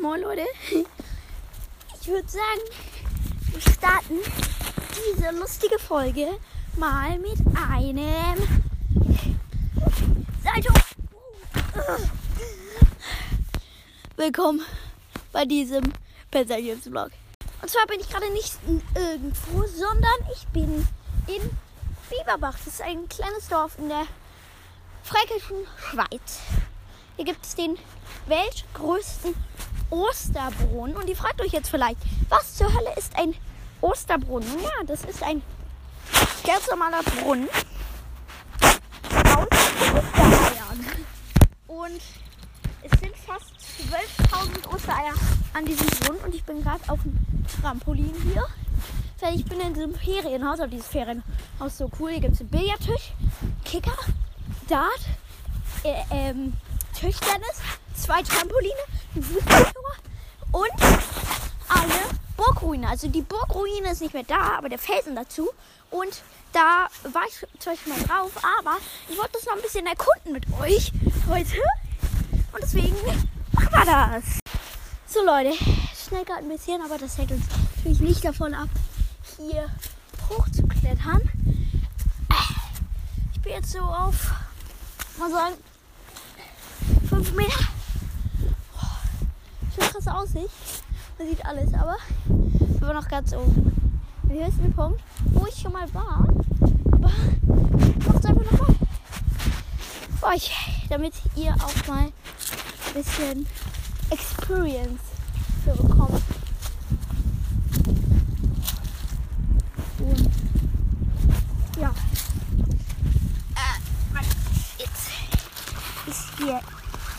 Moin Leute. Ich würde sagen, wir starten diese lustige Folge mal mit einem Salto. Willkommen bei diesem Pensations Vlog. Und zwar bin ich gerade nicht irgendwo, sondern ich bin in Bieberbach. Das ist ein kleines Dorf in der fränkischen Schweiz. Hier gibt es den weltgrößten Osterbrunnen. Und ihr fragt euch jetzt vielleicht, was zur Hölle ist ein Osterbrunnen? Ja, das ist ein ganz normaler Brunnen Ostereiern. Und es sind fast 12.000 Ostereier an diesem Brunnen. Und ich bin gerade auf dem Trampolin hier. Ich bin in diesem Ferienhaus, aber dieses Ferienhaus so cool. Hier gibt es einen Billardtisch, Kicker, Dart, äh, ähm, Tischtennis, zwei Trampoline, ein Fußballtor und eine Burgruine. Also die Burgruine ist nicht mehr da, aber der Felsen dazu. Und da war ich zum Beispiel mal drauf, aber ich wollte das noch ein bisschen erkunden mit euch heute. Und deswegen machen wir das. So Leute, schnell gerade ein bisschen, aber das hält uns natürlich nicht davon ab, hier hochzuklettern. Ich bin jetzt so auf, mal sagen, 5 Meter. Krasse Aussicht. Man sieht alles, aber wir waren noch ganz oben. Der höchste Punkt, wo ich schon mal war. Aber ich mach's einfach nochmal. Für euch, damit ihr auch mal ein bisschen Experience für bekommt. Und ja. Äh, jetzt ist hier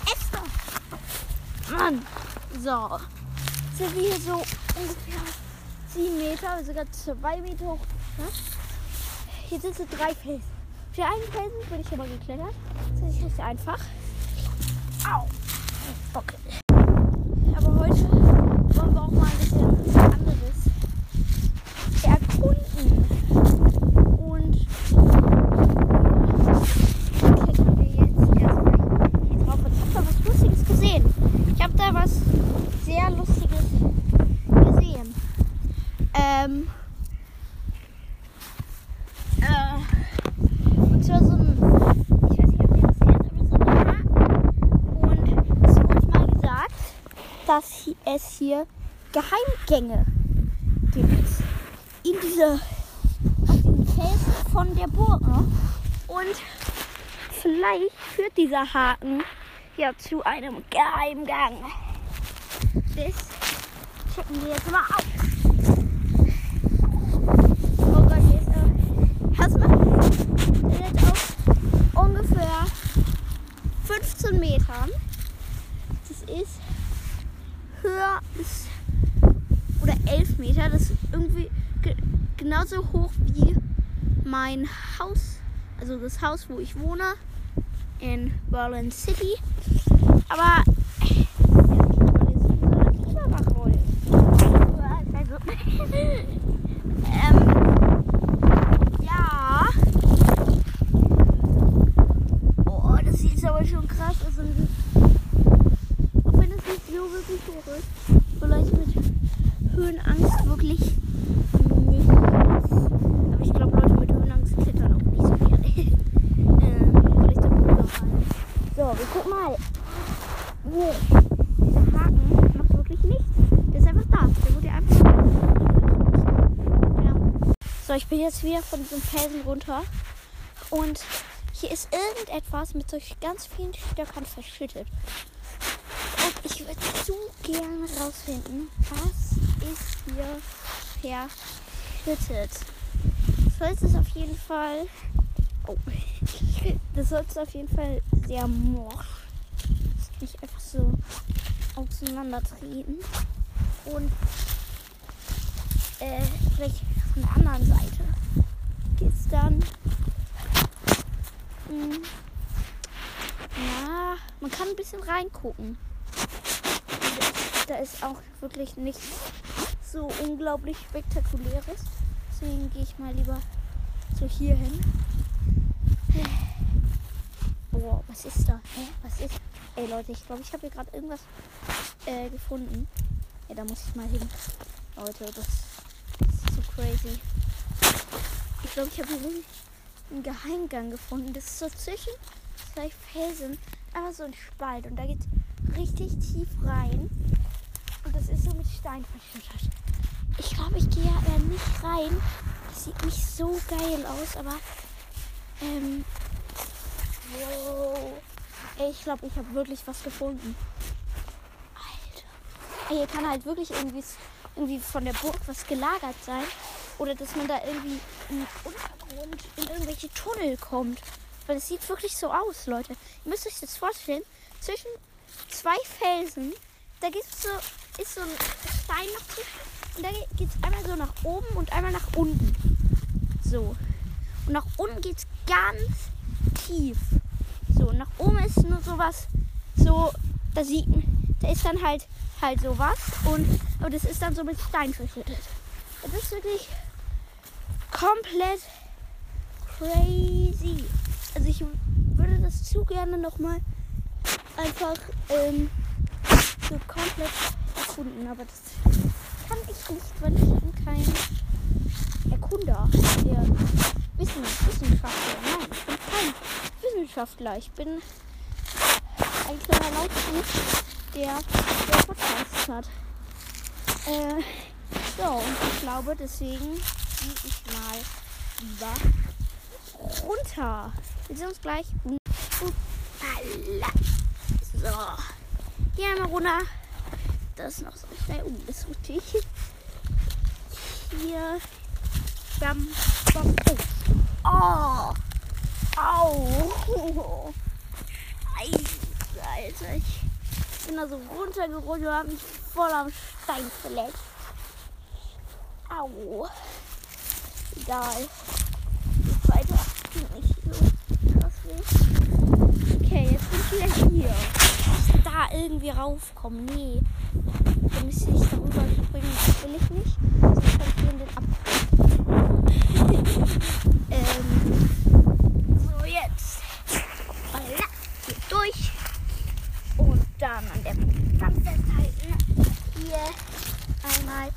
Esther. Mann. So. Sind wir hier so ungefähr 7 Meter, sogar 2 Meter hoch. Ne? Hier sind so drei Felsen. Der einen Felsen bin ich schon mal geklettert. Das ist nicht einfach. Au. Okay. Aber heute wollen wir auch mal ein bisschen anderes erkunden. Und klettern wir jetzt erstmal hier drauf. Und ich habe da was Lustiges gesehen. Ich habe da was sehr Lustiges gesehen. Ähm. Äh, und zwar so ein, ich weiß nicht, ob ihr das kennt, aber so ein Haken. Und es wurde mal gesagt, dass hi- es hier Geheimgänge gibt. In diese, auf Felsen von der Burg. Und vielleicht führt dieser Haken ja zu einem Geheimgang. Das checken wir jetzt mal aus. Oh Gott, hier ist äh, Hast du ist auf ungefähr 15 Metern. Das ist höher bis oder 11 Meter. Das ist irgendwie ge genauso hoch wie mein Haus. Also das Haus, wo ich wohne. In Berlin City. Aber also, ähm, ja. Oh, das sieht aber schon krass aus. Also, auch wenn es nicht so wirklich hoch ist. Vielleicht mit Höhenangst wirklich nichts. Aber ich glaube, Leute mit Höhenangst klettern auch nicht so gerne. ähm, vielleicht am Boden fallen. So, wir gucken mal. Wow. Dieser Haken macht wirklich nichts. Der ist einfach da. Der wurde einfach ja. So, ich bin jetzt wieder von diesem Felsen runter. Und hier ist irgendetwas mit solch ganz vielen Stöckern verschüttet. Und ich würde so gerne rausfinden, was ist hier verschüttet. Das ist auf jeden Fall. Oh. Das sollte auf jeden Fall sehr morsch. Nicht einfach so auseinandertreten. Und äh, vielleicht von der anderen Seite geht's dann. Mh, ja, man kann ein bisschen reingucken. Da ist auch wirklich nichts so unglaublich spektakuläres. Deswegen gehe ich mal lieber so hier hin. Boah, was ist da? Hä? Was ist? Ey Leute, ich glaube, ich habe hier gerade irgendwas äh, gefunden. Ja, da muss ich mal hin. Leute, das, das ist so crazy. Ich glaube, ich habe hier einen Geheimgang gefunden. Das ist so zwischen zwei Felsen. Einfach so ein Spalt. Und da geht richtig tief rein. Und das ist so mit Stein verschüttet. Ich glaube, ich gehe ja eher nicht rein. Das sieht nicht so geil aus, aber. Ähm. Wow. Ey, ich glaube, ich habe wirklich was gefunden. Alter. Ey, hier kann halt wirklich irgendwie, irgendwie von der Burg was gelagert sein. Oder dass man da irgendwie im Untergrund in irgendwelche Tunnel kommt. Weil es sieht wirklich so aus, Leute. Ihr müsst euch das vorstellen. Zwischen zwei Felsen, da gibt's so, ist so ein Stein noch zwischen. Und da geht es einmal so nach oben und einmal nach unten. So. Und nach unten geht es ganz tief. So, nach oben ist nur sowas, so, da sieht da ist dann halt halt sowas und aber das ist dann so mit Stein verschüttet. Das ist wirklich komplett crazy. Also ich würde das zu gerne nochmal einfach ähm, so komplett erkunden, aber das kann ich nicht, weil ich bin kein Erkunder, der Wissen, Wissenschaftler. Nein, ich bin kein Wissenschaftler. Ich bin ein kleiner Lautfuß, der, der Podcast hat. Äh, so, und ich glaube, deswegen gehe ich mal lieber runter. Wir sehen uns gleich. So. Hier einmal runter. Das ist noch so schnell. Oh, das ist richtig. Hier. Bam, bam. Oh. Oh. Au. Scheiße, Alter. Ich bin da so runtergerollt und habe mich voll am Stein verletzt. Au. Egal. Geht weiter. Nicht so krass. Okay, jetzt bin ich wieder hier. Ich da irgendwie raufkommen. Nee. Da müsste ich darüber springen. Das will ich nicht. Sonst kann ich den ab. ähm. So, jetzt. Holla. Hier durch. Und dann an der Bank festhalten. Hier einmal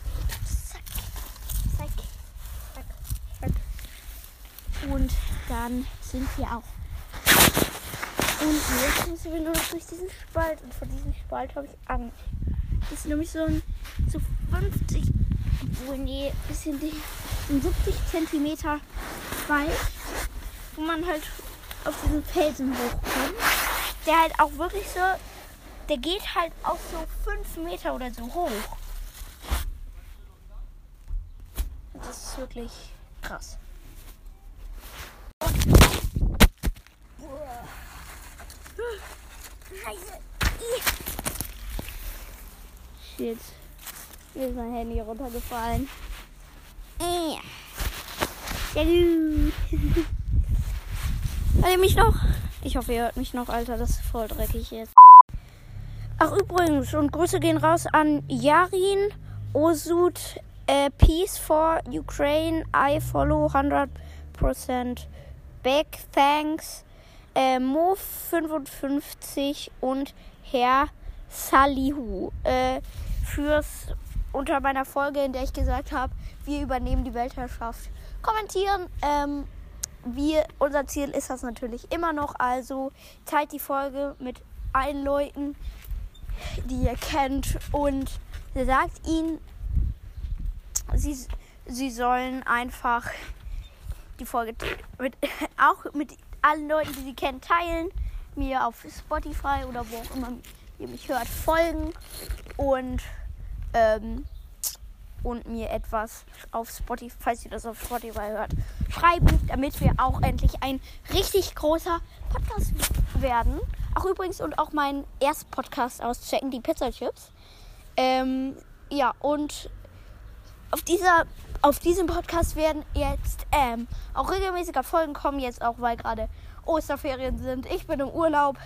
Und dann sind wir auch unten. Jetzt müssen wir nur noch durch diesen Spalt. Und vor diesem Spalt habe ich Angst. Das ist nämlich so ein so 50, obwohl nee, bisschen ein 70 Zentimeter Spalt, wo man halt auf diesen Felsen hochkommt. Der halt auch wirklich so, der geht halt auch so 5 Meter oder so hoch. Das ist wirklich krass. Shit. Mir ist mein Handy runtergefallen. Ja. Hört ihr mich noch? Ich hoffe, ihr hört mich noch, Alter. Das ist voll dreckig jetzt. Ach, übrigens, und Grüße gehen raus an Yarin, Osud, äh, Peace for Ukraine. I follow 100% back. Thanks. Äh, Mo55 und Herr Salihu äh, fürs unter meiner Folge, in der ich gesagt habe, wir übernehmen die Weltherrschaft, kommentieren. Ähm, wir, unser Ziel ist das natürlich immer noch. Also teilt die Folge mit allen Leuten, die ihr kennt und sagt ihnen, sie, sie sollen einfach die Folge mit, auch mit allen Leuten, die sie kennen, teilen. Mir auf Spotify oder wo auch immer ihr mich hört, folgen. Und, ähm, und mir etwas auf Spotify, falls ihr das auf Spotify hört, schreiben, damit wir auch endlich ein richtig großer Podcast werden. Auch übrigens und auch meinen ersten Podcast auschecken, die Pizza Chips. Ähm, ja, und auf dieser auf diesem Podcast werden jetzt ähm, auch regelmäßiger Folgen kommen, jetzt auch weil gerade Osterferien sind. Ich bin im Urlaub.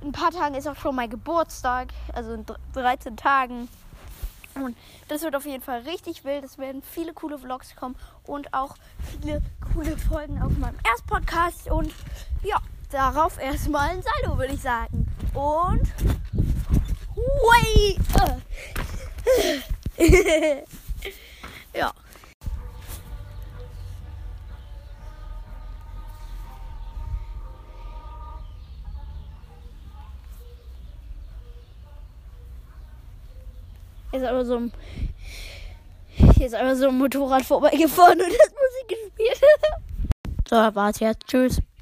In ein paar Tagen ist auch schon mein Geburtstag, also in 13 Tagen. Und das wird auf jeden Fall richtig wild. Es werden viele coole Vlogs kommen und auch viele coole Folgen auf meinem ersten Podcast. Und ja, darauf erstmal ein Saldo, würde ich sagen. Und. Wait! ja. Ist aber so ein hier ist aber so ein Motorrad vorbeigefahren und hat Musik gespielt. so, war's jetzt. Tschüss.